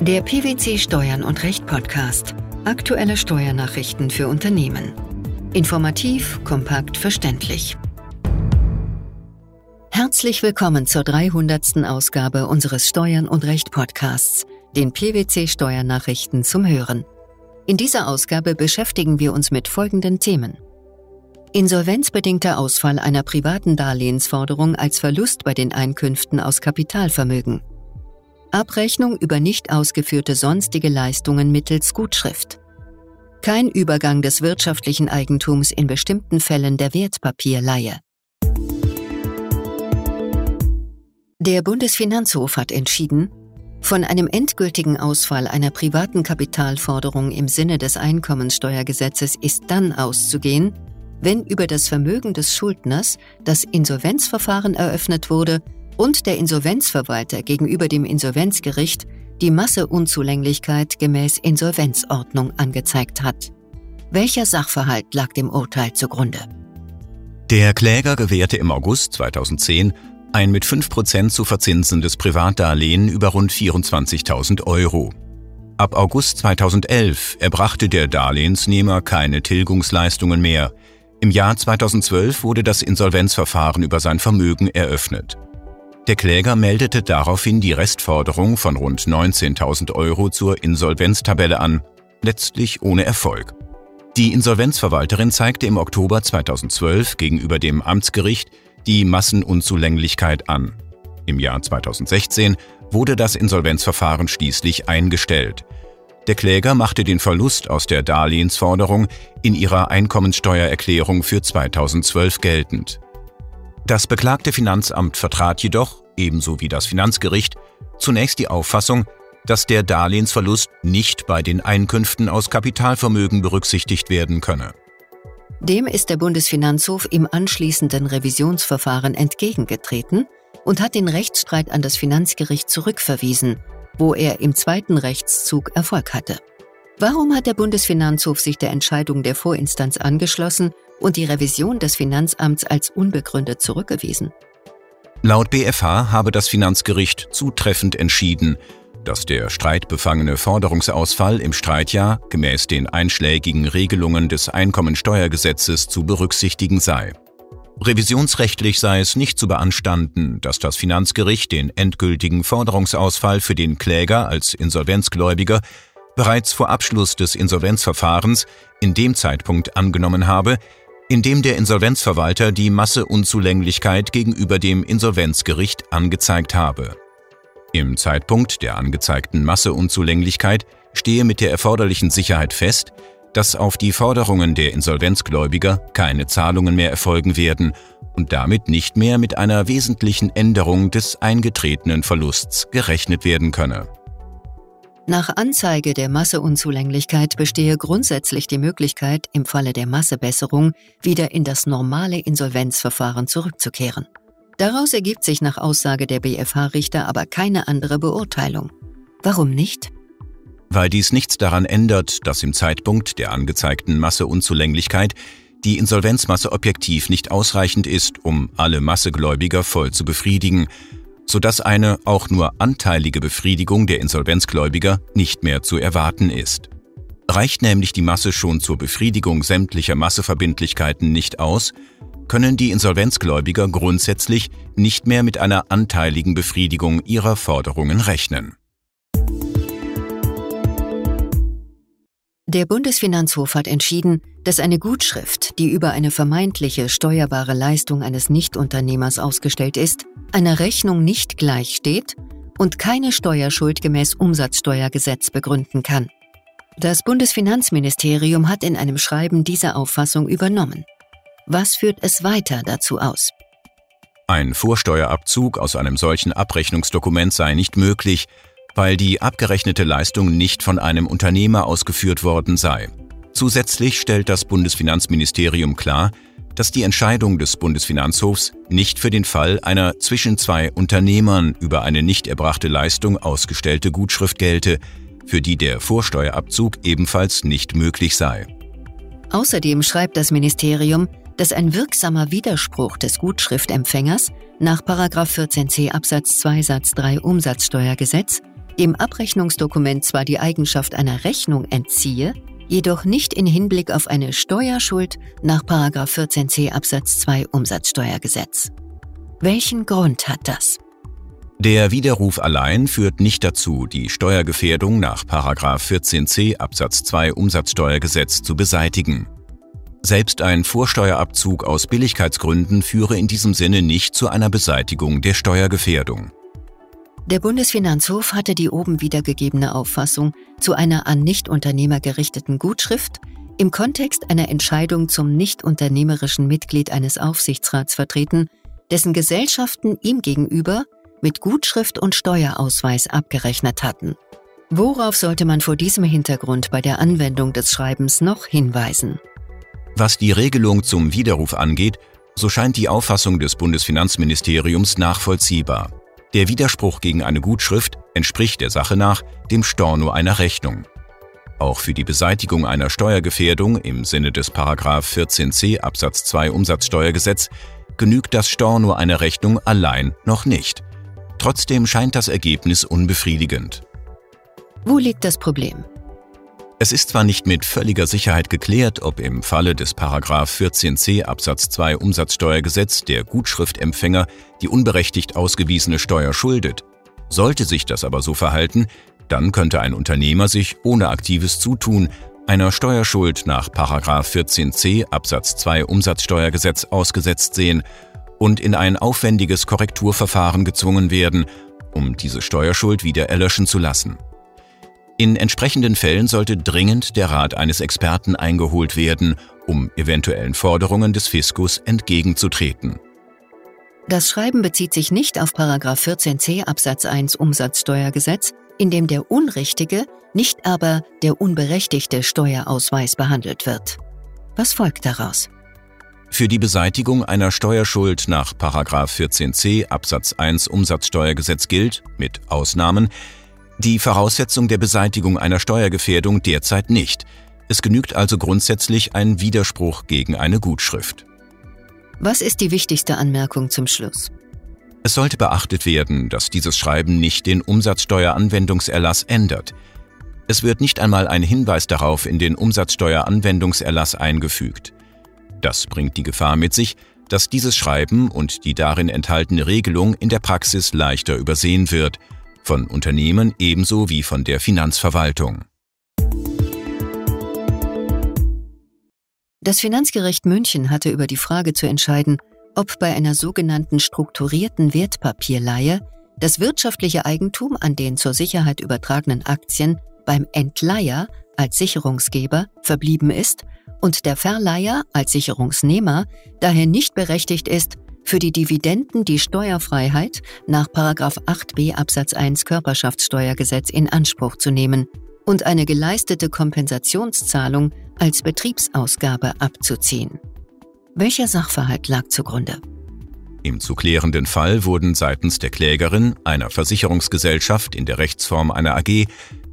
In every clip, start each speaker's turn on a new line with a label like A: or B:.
A: Der PwC Steuern und Recht Podcast. Aktuelle Steuernachrichten für Unternehmen. Informativ, kompakt, verständlich. Herzlich willkommen zur 300. Ausgabe unseres Steuern und Recht Podcasts, den PwC Steuernachrichten zum Hören. In dieser Ausgabe beschäftigen wir uns mit folgenden Themen. Insolvenzbedingter Ausfall einer privaten Darlehensforderung als Verlust bei den Einkünften aus Kapitalvermögen. Abrechnung über nicht ausgeführte sonstige Leistungen mittels Gutschrift. Kein Übergang des wirtschaftlichen Eigentums in bestimmten Fällen der Wertpapierleihe. Der Bundesfinanzhof hat entschieden, von einem endgültigen Ausfall einer privaten Kapitalforderung im Sinne des Einkommensteuergesetzes ist dann auszugehen, wenn über das Vermögen des Schuldners das Insolvenzverfahren eröffnet wurde und der Insolvenzverwalter gegenüber dem Insolvenzgericht die Masseunzulänglichkeit gemäß Insolvenzordnung angezeigt hat. Welcher Sachverhalt lag dem Urteil zugrunde?
B: Der Kläger gewährte im August 2010 ein mit 5% zu verzinsendes Privatdarlehen über rund 24.000 Euro. Ab August 2011 erbrachte der Darlehensnehmer keine Tilgungsleistungen mehr. Im Jahr 2012 wurde das Insolvenzverfahren über sein Vermögen eröffnet. Der Kläger meldete daraufhin die Restforderung von rund 19.000 Euro zur Insolvenztabelle an, letztlich ohne Erfolg. Die Insolvenzverwalterin zeigte im Oktober 2012 gegenüber dem Amtsgericht die Massenunzulänglichkeit an. Im Jahr 2016 wurde das Insolvenzverfahren schließlich eingestellt. Der Kläger machte den Verlust aus der Darlehensforderung in ihrer Einkommensteuererklärung für 2012 geltend. Das beklagte Finanzamt vertrat jedoch, ebenso wie das Finanzgericht, zunächst die Auffassung, dass der Darlehensverlust nicht bei den Einkünften aus Kapitalvermögen berücksichtigt werden könne.
A: Dem ist der Bundesfinanzhof im anschließenden Revisionsverfahren entgegengetreten und hat den Rechtsstreit an das Finanzgericht zurückverwiesen, wo er im zweiten Rechtszug Erfolg hatte. Warum hat der Bundesfinanzhof sich der Entscheidung der Vorinstanz angeschlossen und die Revision des Finanzamts als unbegründet zurückgewiesen.
B: Laut BFH habe das Finanzgericht zutreffend entschieden, dass der streitbefangene Forderungsausfall im Streitjahr gemäß den einschlägigen Regelungen des Einkommensteuergesetzes zu berücksichtigen sei. Revisionsrechtlich sei es nicht zu beanstanden, dass das Finanzgericht den endgültigen Forderungsausfall für den Kläger als Insolvenzgläubiger bereits vor Abschluss des Insolvenzverfahrens in dem Zeitpunkt angenommen habe, indem der Insolvenzverwalter die Masseunzulänglichkeit gegenüber dem Insolvenzgericht angezeigt habe. Im Zeitpunkt der angezeigten Masseunzulänglichkeit stehe mit der erforderlichen Sicherheit fest, dass auf die Forderungen der Insolvenzgläubiger keine Zahlungen mehr erfolgen werden und damit nicht mehr mit einer wesentlichen Änderung des eingetretenen Verlusts gerechnet werden könne.
A: Nach Anzeige der Masseunzulänglichkeit bestehe grundsätzlich die Möglichkeit, im Falle der Massebesserung wieder in das normale Insolvenzverfahren zurückzukehren. Daraus ergibt sich nach Aussage der BFH-Richter aber keine andere Beurteilung. Warum nicht?
B: Weil dies nichts daran ändert, dass im Zeitpunkt der angezeigten Masseunzulänglichkeit die Insolvenzmasse objektiv nicht ausreichend ist, um alle Massegläubiger voll zu befriedigen sodass eine auch nur anteilige Befriedigung der Insolvenzgläubiger nicht mehr zu erwarten ist. Reicht nämlich die Masse schon zur Befriedigung sämtlicher Masseverbindlichkeiten nicht aus, können die Insolvenzgläubiger grundsätzlich nicht mehr mit einer anteiligen Befriedigung ihrer Forderungen rechnen.
A: Der Bundesfinanzhof hat entschieden, dass eine Gutschrift, die über eine vermeintliche steuerbare Leistung eines Nichtunternehmers ausgestellt ist, einer Rechnung nicht gleichsteht und keine Steuerschuld gemäß Umsatzsteuergesetz begründen kann. Das Bundesfinanzministerium hat in einem Schreiben diese Auffassung übernommen. Was führt es weiter dazu aus?
B: Ein Vorsteuerabzug aus einem solchen Abrechnungsdokument sei nicht möglich, weil die abgerechnete Leistung nicht von einem Unternehmer ausgeführt worden sei. Zusätzlich stellt das Bundesfinanzministerium klar, dass die Entscheidung des Bundesfinanzhofs nicht für den Fall einer zwischen zwei Unternehmern über eine nicht erbrachte Leistung ausgestellte Gutschrift gelte, für die der Vorsteuerabzug ebenfalls nicht möglich sei.
A: Außerdem schreibt das Ministerium, dass ein wirksamer Widerspruch des Gutschriftempfängers nach 14c Absatz 2 Satz 3 Umsatzsteuergesetz dem Abrechnungsdokument zwar die Eigenschaft einer Rechnung entziehe, jedoch nicht in Hinblick auf eine Steuerschuld nach 14c Absatz 2 Umsatzsteuergesetz. Welchen Grund hat das?
B: Der Widerruf allein führt nicht dazu, die Steuergefährdung nach 14c Absatz 2 Umsatzsteuergesetz zu beseitigen. Selbst ein Vorsteuerabzug aus Billigkeitsgründen führe in diesem Sinne nicht zu einer Beseitigung der Steuergefährdung.
A: Der Bundesfinanzhof hatte die oben wiedergegebene Auffassung zu einer an Nichtunternehmer gerichteten Gutschrift im Kontext einer Entscheidung zum nichtunternehmerischen Mitglied eines Aufsichtsrats vertreten, dessen Gesellschaften ihm gegenüber mit Gutschrift und Steuerausweis abgerechnet hatten. Worauf sollte man vor diesem Hintergrund bei der Anwendung des Schreibens noch hinweisen?
B: Was die Regelung zum Widerruf angeht, so scheint die Auffassung des Bundesfinanzministeriums nachvollziehbar. Der Widerspruch gegen eine Gutschrift entspricht der Sache nach dem Storno einer Rechnung. Auch für die Beseitigung einer Steuergefährdung im Sinne des 14c Absatz 2 Umsatzsteuergesetz genügt das Storno einer Rechnung allein noch nicht. Trotzdem scheint das Ergebnis unbefriedigend.
A: Wo liegt das Problem?
B: Es ist zwar nicht mit völliger Sicherheit geklärt, ob im Falle des 14c Absatz 2 Umsatzsteuergesetz der Gutschriftempfänger die unberechtigt ausgewiesene Steuer schuldet. Sollte sich das aber so verhalten, dann könnte ein Unternehmer sich ohne aktives Zutun einer Steuerschuld nach 14c Absatz 2 Umsatzsteuergesetz ausgesetzt sehen und in ein aufwendiges Korrekturverfahren gezwungen werden, um diese Steuerschuld wieder erlöschen zu lassen. In entsprechenden Fällen sollte dringend der Rat eines Experten eingeholt werden, um eventuellen Forderungen des Fiskus entgegenzutreten.
A: Das Schreiben bezieht sich nicht auf 14c Absatz 1 Umsatzsteuergesetz, in dem der unrichtige, nicht aber der unberechtigte Steuerausweis behandelt wird. Was folgt daraus?
B: Für die Beseitigung einer Steuerschuld nach 14c Absatz 1 Umsatzsteuergesetz gilt, mit Ausnahmen, die Voraussetzung der Beseitigung einer Steuergefährdung derzeit nicht. Es genügt also grundsätzlich ein Widerspruch gegen eine Gutschrift.
A: Was ist die wichtigste Anmerkung zum Schluss?
B: Es sollte beachtet werden, dass dieses Schreiben nicht den Umsatzsteueranwendungserlass ändert. Es wird nicht einmal ein Hinweis darauf in den Umsatzsteueranwendungserlass eingefügt. Das bringt die Gefahr mit sich, dass dieses Schreiben und die darin enthaltene Regelung in der Praxis leichter übersehen wird – von Unternehmen ebenso wie von der Finanzverwaltung.
A: Das Finanzgericht München hatte über die Frage zu entscheiden, ob bei einer sogenannten strukturierten Wertpapierleihe das wirtschaftliche Eigentum an den zur Sicherheit übertragenen Aktien beim Entleiher als Sicherungsgeber verblieben ist und der Verleiher als Sicherungsnehmer daher nicht berechtigt ist, für die Dividenden die Steuerfreiheit nach 8b Absatz 1 Körperschaftssteuergesetz in Anspruch zu nehmen und eine geleistete Kompensationszahlung als Betriebsausgabe abzuziehen. Welcher Sachverhalt lag zugrunde?
B: Im zu klärenden Fall wurden seitens der Klägerin, einer Versicherungsgesellschaft in der Rechtsform einer AG,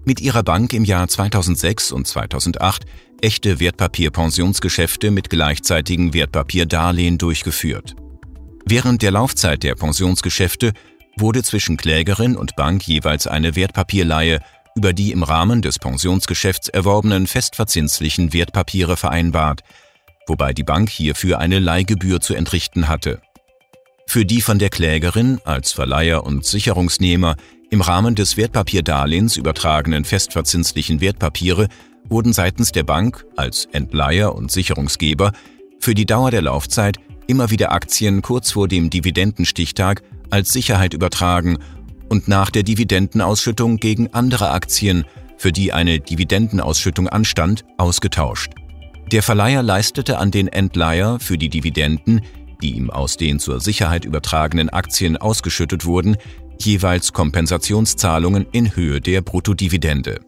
B: mit ihrer Bank im Jahr 2006 und 2008 echte Wertpapierpensionsgeschäfte mit gleichzeitigen Wertpapierdarlehen durchgeführt. Während der Laufzeit der Pensionsgeschäfte wurde zwischen Klägerin und Bank jeweils eine Wertpapierleihe über die im Rahmen des Pensionsgeschäfts erworbenen festverzinslichen Wertpapiere vereinbart, wobei die Bank hierfür eine Leihgebühr zu entrichten hatte. Für die von der Klägerin als Verleiher und Sicherungsnehmer im Rahmen des Wertpapierdarlehens übertragenen festverzinslichen Wertpapiere wurden seitens der Bank als Entleiher und Sicherungsgeber für die Dauer der Laufzeit immer wieder Aktien kurz vor dem Dividendenstichtag als Sicherheit übertragen und nach der Dividendenausschüttung gegen andere Aktien, für die eine Dividendenausschüttung anstand, ausgetauscht. Der Verleiher leistete an den Entleiher für die Dividenden, die ihm aus den zur Sicherheit übertragenen Aktien ausgeschüttet wurden, jeweils Kompensationszahlungen in Höhe der Bruttodividende.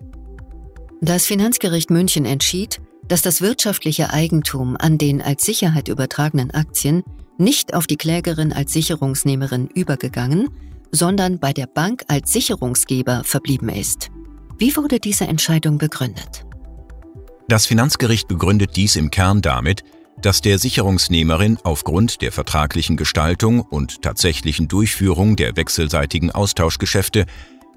A: Das Finanzgericht München entschied, dass das wirtschaftliche Eigentum an den als Sicherheit übertragenen Aktien nicht auf die Klägerin als Sicherungsnehmerin übergegangen, sondern bei der Bank als Sicherungsgeber verblieben ist. Wie wurde diese Entscheidung begründet?
B: Das Finanzgericht begründet dies im Kern damit, dass der Sicherungsnehmerin aufgrund der vertraglichen Gestaltung und tatsächlichen Durchführung der wechselseitigen Austauschgeschäfte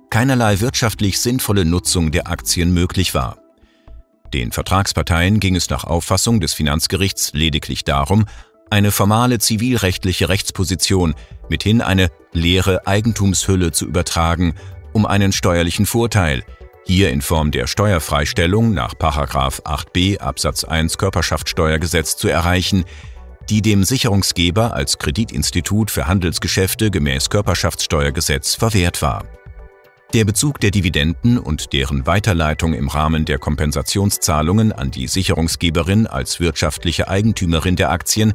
B: keinerlei wirtschaftlich sinnvolle Nutzung der Aktien möglich war. Den Vertragsparteien ging es nach Auffassung des Finanzgerichts lediglich darum, eine formale zivilrechtliche Rechtsposition, mithin eine leere Eigentumshülle zu übertragen, um einen steuerlichen Vorteil, hier in Form der Steuerfreistellung nach 8b Absatz 1 Körperschaftssteuergesetz zu erreichen, die dem Sicherungsgeber als Kreditinstitut für Handelsgeschäfte gemäß Körperschaftssteuergesetz verwehrt war. Der Bezug der Dividenden und deren Weiterleitung im Rahmen der Kompensationszahlungen an die Sicherungsgeberin als wirtschaftliche Eigentümerin der Aktien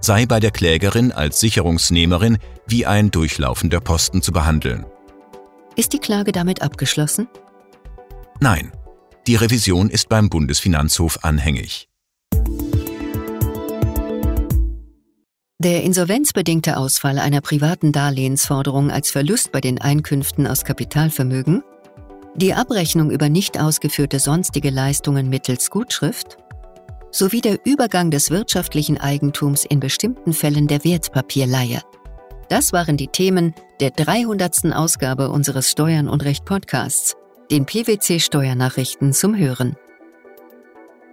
B: sei bei der Klägerin als Sicherungsnehmerin wie ein durchlaufender Posten zu behandeln.
A: Ist die Klage damit abgeschlossen?
B: Nein, die Revision ist beim Bundesfinanzhof anhängig.
A: Der insolvenzbedingte Ausfall einer privaten Darlehensforderung als Verlust bei den Einkünften aus Kapitalvermögen, die Abrechnung über nicht ausgeführte sonstige Leistungen mittels Gutschrift sowie der Übergang des wirtschaftlichen Eigentums in bestimmten Fällen der Wertpapierleihe. Das waren die Themen der 300. Ausgabe unseres Steuern und Recht Podcasts, den PwC Steuernachrichten zum Hören.